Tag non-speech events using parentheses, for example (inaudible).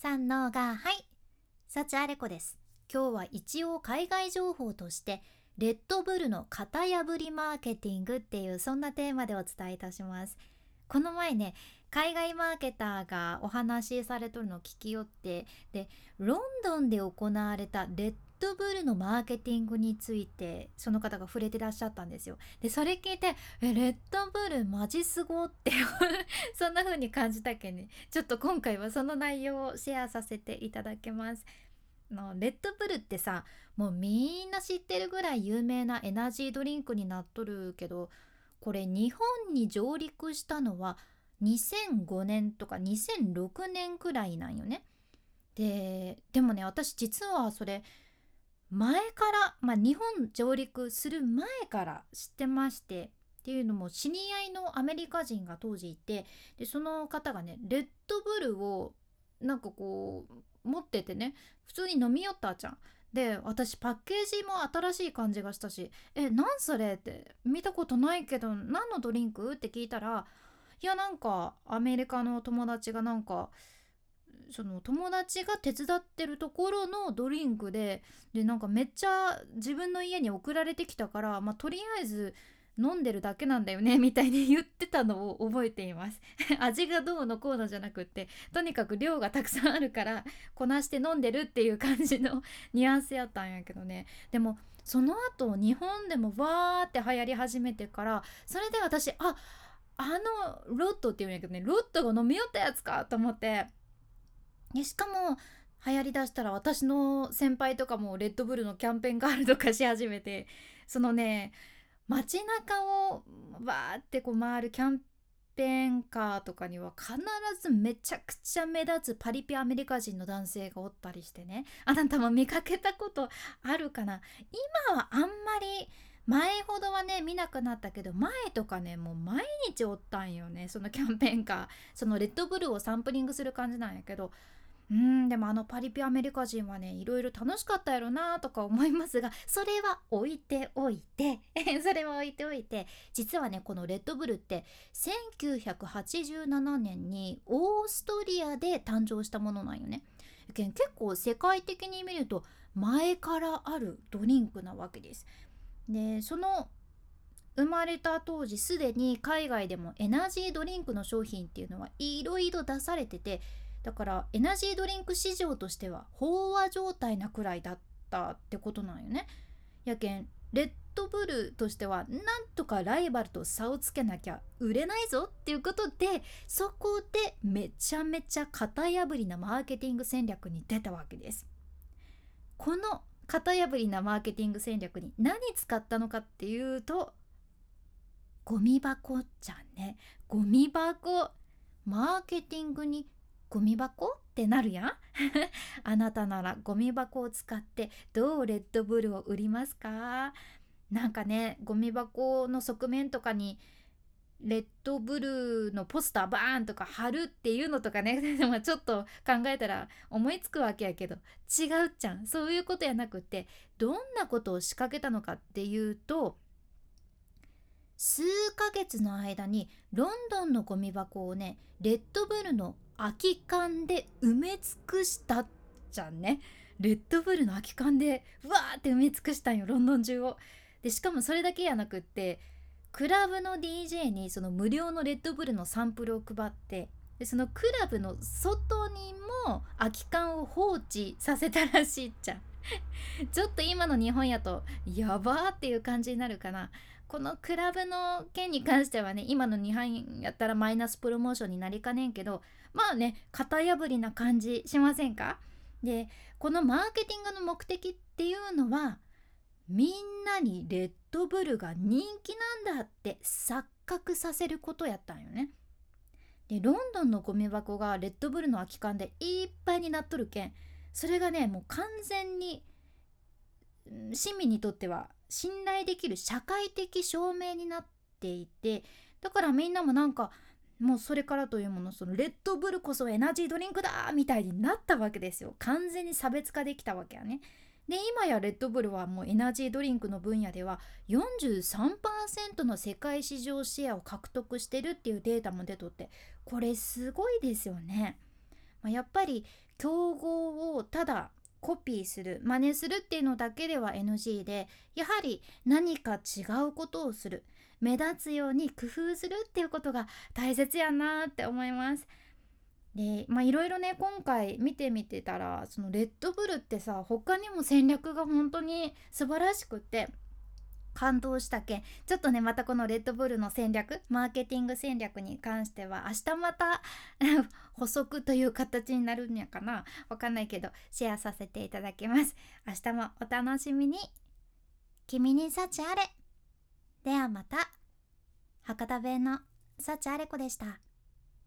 三のがはい。幸あれ子です。今日は一応海外情報としてレッドブルの型破りマーケティングっていうそんなテーマでお伝えいたします。この前ね海外マーケターがお話しされとるのを聞きよってでロンドンで行われたレッッドブルのマーケティングについてその方が触れてらっしゃったんですよ。でそれ聞いて「えレッドブルマジすご」って (laughs) そんな風に感じたけねちょっと今回はその内容をシェアさせていただきます。のレッドブルってさもうみんな知ってるぐらい有名なエナジードリンクになっとるけどこれ日本に上陸したのは2005年とか2006年くらいなんよね。ででもね私実はそれ前から、まあ、日本上陸する前から知ってましてっていうのも知り合いのアメリカ人が当時いてでその方がねレッドブルをなんかこう持っててね普通に飲み寄ったじゃん。で私パッケージも新しい感じがしたし「え何それ?」って見たことないけど何のドリンク？って聞いたらいやなんかアメリカの友達がなんかその友達が手伝ってるところのドリンクででなんかめっちゃ自分の家に送られてきたから、まあ、とりあえず飲んでるだけなんだよね (laughs) みたいに言ってたのを覚えています。(laughs) 味がどうのこうのじゃなくってとにかく量がたくさんあるからこなして飲んでるっていう感じの (laughs) ニュアンスやったんやけどね。でもその後日本でもわーって流行り始めてからそれで私ああのロットっていうんやけどねロットが飲み寄ったやつかと思って。でしかも流行りだしたら私の先輩とかもレッドブルのキャンペーンガールとかし始めてそのね街中をわーってこう回るキャンペーンカーとかには必ずめちゃくちゃ目立つパリピアメリカ人の男性がおったりしてねあなたも見かけたことあるかな？今はあんまり前ほどはね見なくなったけど前とかねもう毎日おったんよねそのキャンペーンカー。そのレッドブルをサンプリングする感じなんやけどうんでもあのパリピアメリカ人はねいろいろ楽しかったやろなとか思いますが (laughs) それは置いておいて (laughs) それは置いておいて実はねこのレッドブルって1987年にオーストリアで誕生したものなんよね。結構世界的に見ると前からあるドリンクなわけです。でその生まれた当時すでに海外でもエナジードリンクの商品っていうのはいろいろ出されててだからエナジードリンク市場としては飽和状態なくらいだったってことなんよね。やけんレッドブルとしてはなんとかライバルと差をつけなきゃ売れないぞっていうことでそこでめちゃめちゃ型破りなマーケティング戦略に出たわけです。この型破りなマーケティング戦略に何使ったのかっていうとゴミ箱じゃんねゴミ箱マーケティングにゴミ箱？ってなるやん。(laughs) あなたならゴミ箱を使ってどうレッドブルを売りますか？なんかねゴミ箱の側面とかにレッドブルーのポスターバーンとか貼るっていうのとかね。(laughs) でもちょっと考えたら思いつくわけやけど。違うっちゃん。そういうことやなくってどんなことを仕掛けたのかっていうと数ヶ月の間にロンドンのゴミ箱をねレッドブルの空き缶で埋め尽くしたじゃんねレッドブルの空き缶でわーって埋め尽くしたんよロンドン中を。でしかもそれだけやなくってクラブの DJ にその無料のレッドブルのサンプルを配ってでそのクラブの外にも空き缶を放置させたらしいじゃん (laughs) ちょっと今の日本やとやばーっていう感じになるかな。このクラブの件に関してはね今の日本やったらマイナスプロモーションになりかねんけどまあね型破りな感じしませんか？でこのマーケティングの目的っていうのはみんなにレッドブルが人気なんだって錯覚させることやったんよね。でロンドンのゴミ箱がレッドブルの空き缶でいっぱいになっとるけんそれがねもう完全に市民にとっては信頼できる社会的証明になっていてだからみんなもなんかもうそれからというものそのレッドブルこそエナジードリンクだみたいになったわけですよ完全に差別化できたわけやねで今やレッドブルはもうエナジードリンクの分野では43%の世界市場シェアを獲得してるっていうデータも出とってこれすごいですよね。まあ、やっぱり競合をただコピーする真似するっていうのだけでは NG でやはり何か違うことをする目立つように工夫するっていうことが大切やなって思います。でまあいろいろね今回見てみてたらそのレッドブルってさ他にも戦略が本当に素晴らしくって感動したけんちょっとねまたこのレッドブルの戦略マーケティング戦略に関しては明日また (laughs) 補足という形になるんやかな。わかんないけどシェアさせていただきます。明日もお楽しみに。君に幸あれ。ではまた。博多弁の幸あれ子でした。